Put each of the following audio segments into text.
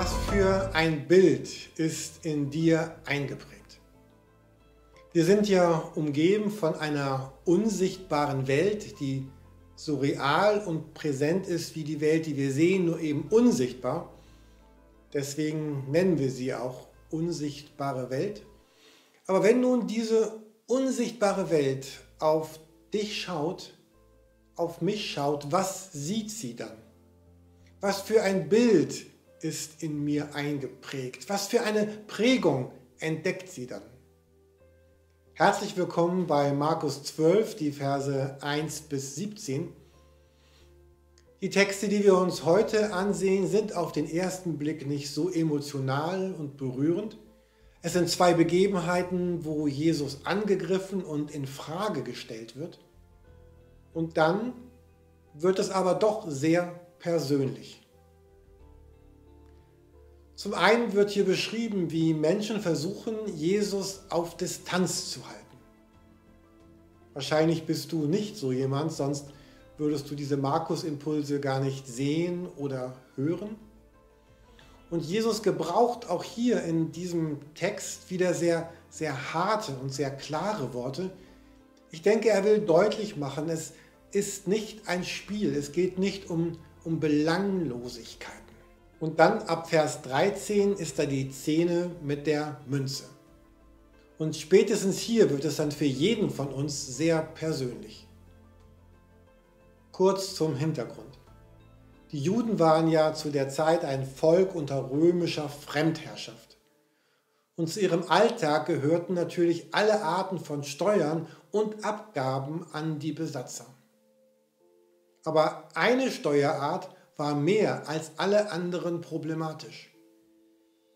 Was für ein Bild ist in dir eingeprägt? Wir sind ja umgeben von einer unsichtbaren Welt, die so real und präsent ist wie die Welt, die wir sehen, nur eben unsichtbar. Deswegen nennen wir sie auch unsichtbare Welt. Aber wenn nun diese unsichtbare Welt auf dich schaut, auf mich schaut, was sieht sie dann? Was für ein Bild ist in mir eingeprägt? Was für eine Prägung entdeckt sie dann? Herzlich willkommen bei Markus 12, die Verse 1 bis 17. Die Texte, die wir uns heute ansehen, sind auf den ersten Blick nicht so emotional und berührend. Es sind zwei Begebenheiten, wo Jesus angegriffen und in Frage gestellt wird. Und dann wird es aber doch sehr persönlich. Zum einen wird hier beschrieben, wie Menschen versuchen, Jesus auf Distanz zu halten. Wahrscheinlich bist du nicht so jemand, sonst würdest du diese Markus-Impulse gar nicht sehen oder hören. Und Jesus gebraucht auch hier in diesem Text wieder sehr, sehr harte und sehr klare Worte. Ich denke, er will deutlich machen, es ist nicht ein Spiel, es geht nicht um, um Belanglosigkeiten. Und dann ab Vers 13 ist da die Szene mit der Münze. Und spätestens hier wird es dann für jeden von uns sehr persönlich. Kurz zum Hintergrund. Die Juden waren ja zu der Zeit ein Volk unter römischer Fremdherrschaft. Und zu ihrem Alltag gehörten natürlich alle Arten von Steuern und Abgaben an die Besatzer. Aber eine Steuerart war mehr als alle anderen problematisch.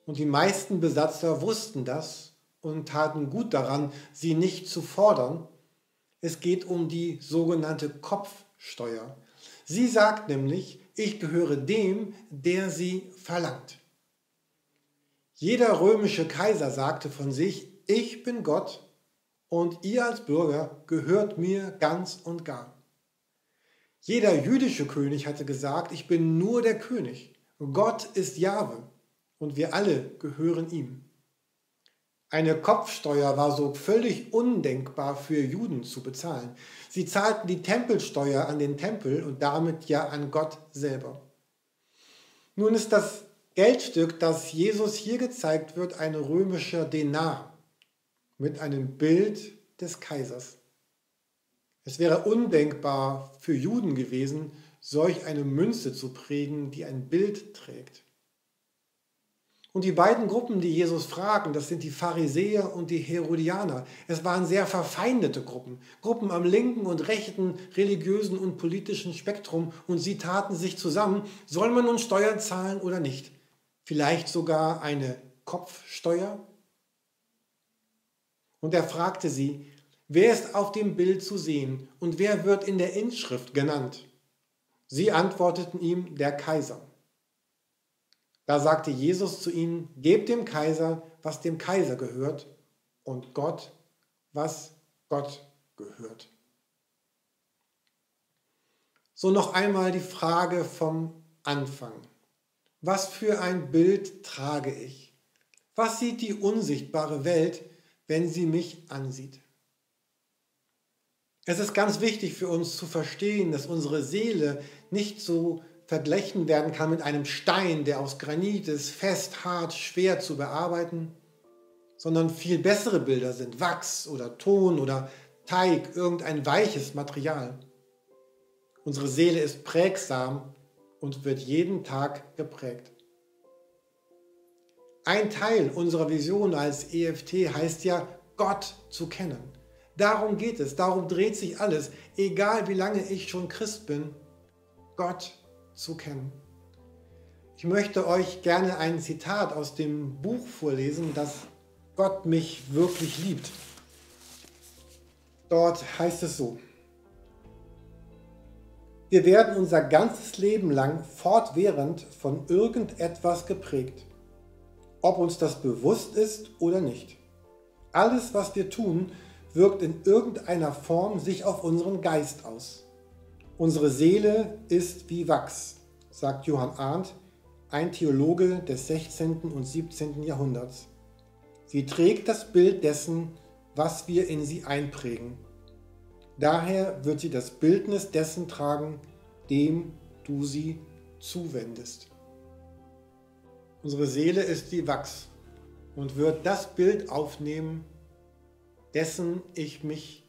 Und die meisten Besatzer wussten das und taten gut daran, sie nicht zu fordern. Es geht um die sogenannte Kopfsteuer. Sie sagt nämlich, ich gehöre dem, der sie verlangt. Jeder römische Kaiser sagte von sich, ich bin Gott und ihr als Bürger gehört mir ganz und gar. Jeder jüdische König hatte gesagt, ich bin nur der König. Gott ist Jahwe und wir alle gehören ihm. Eine Kopfsteuer war so völlig undenkbar für Juden zu bezahlen. Sie zahlten die Tempelsteuer an den Tempel und damit ja an Gott selber. Nun ist das Geldstück, das Jesus hier gezeigt wird, ein römischer Denar mit einem Bild des Kaisers. Es wäre undenkbar für Juden gewesen, solch eine Münze zu prägen, die ein Bild trägt. Und die beiden Gruppen, die Jesus fragen, das sind die Pharisäer und die Herodianer. Es waren sehr verfeindete Gruppen, Gruppen am linken und rechten religiösen und politischen Spektrum und sie taten sich zusammen, soll man nun Steuern zahlen oder nicht? Vielleicht sogar eine Kopfsteuer? Und er fragte sie, Wer ist auf dem Bild zu sehen und wer wird in der Inschrift genannt? Sie antworteten ihm, der Kaiser. Da sagte Jesus zu ihnen, gebt dem Kaiser, was dem Kaiser gehört, und Gott, was Gott gehört. So noch einmal die Frage vom Anfang. Was für ein Bild trage ich? Was sieht die unsichtbare Welt, wenn sie mich ansieht? Es ist ganz wichtig für uns zu verstehen, dass unsere Seele nicht so verglichen werden kann mit einem Stein, der aus Granit ist, fest, hart, schwer zu bearbeiten, sondern viel bessere Bilder sind Wachs oder Ton oder Teig, irgendein weiches Material. Unsere Seele ist prägsam und wird jeden Tag geprägt. Ein Teil unserer Vision als EFT heißt ja, Gott zu kennen. Darum geht es, darum dreht sich alles, egal wie lange ich schon Christ bin, Gott zu kennen. Ich möchte euch gerne ein Zitat aus dem Buch vorlesen, das Gott mich wirklich liebt. Dort heißt es so, wir werden unser ganzes Leben lang fortwährend von irgendetwas geprägt, ob uns das bewusst ist oder nicht. Alles, was wir tun, wirkt in irgendeiner Form sich auf unseren Geist aus. Unsere Seele ist wie Wachs, sagt Johann Arndt, ein Theologe des 16. und 17. Jahrhunderts. Sie trägt das Bild dessen, was wir in sie einprägen. Daher wird sie das Bildnis dessen tragen, dem du sie zuwendest. Unsere Seele ist wie Wachs und wird das Bild aufnehmen, dessen ich mich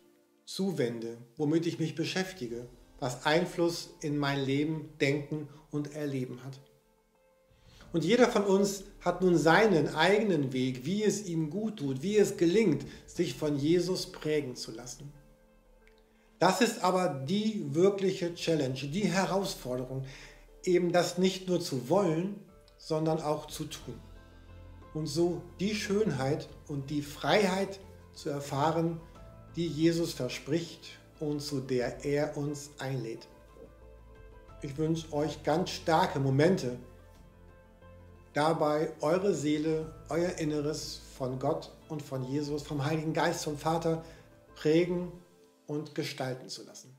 zuwende, womit ich mich beschäftige, was Einfluss in mein Leben, Denken und Erleben hat. Und jeder von uns hat nun seinen eigenen Weg, wie es ihm gut tut, wie es gelingt, sich von Jesus prägen zu lassen. Das ist aber die wirkliche Challenge, die Herausforderung, eben das nicht nur zu wollen, sondern auch zu tun. Und so die Schönheit und die Freiheit zu erfahren, die Jesus verspricht und zu der er uns einlädt. Ich wünsche euch ganz starke Momente, dabei eure Seele, euer Inneres von Gott und von Jesus, vom Heiligen Geist, vom Vater prägen und gestalten zu lassen.